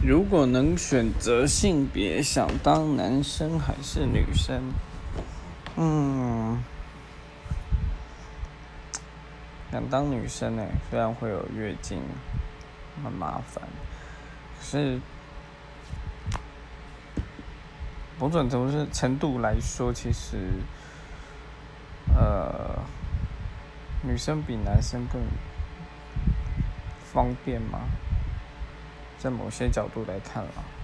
如果能选择性别，想当男生还是女生？嗯，想当女生呢，虽然会有月经，很麻烦，可是某种程度程度来说，其实，呃，女生比男生更方便吗？在某些角度来看啊。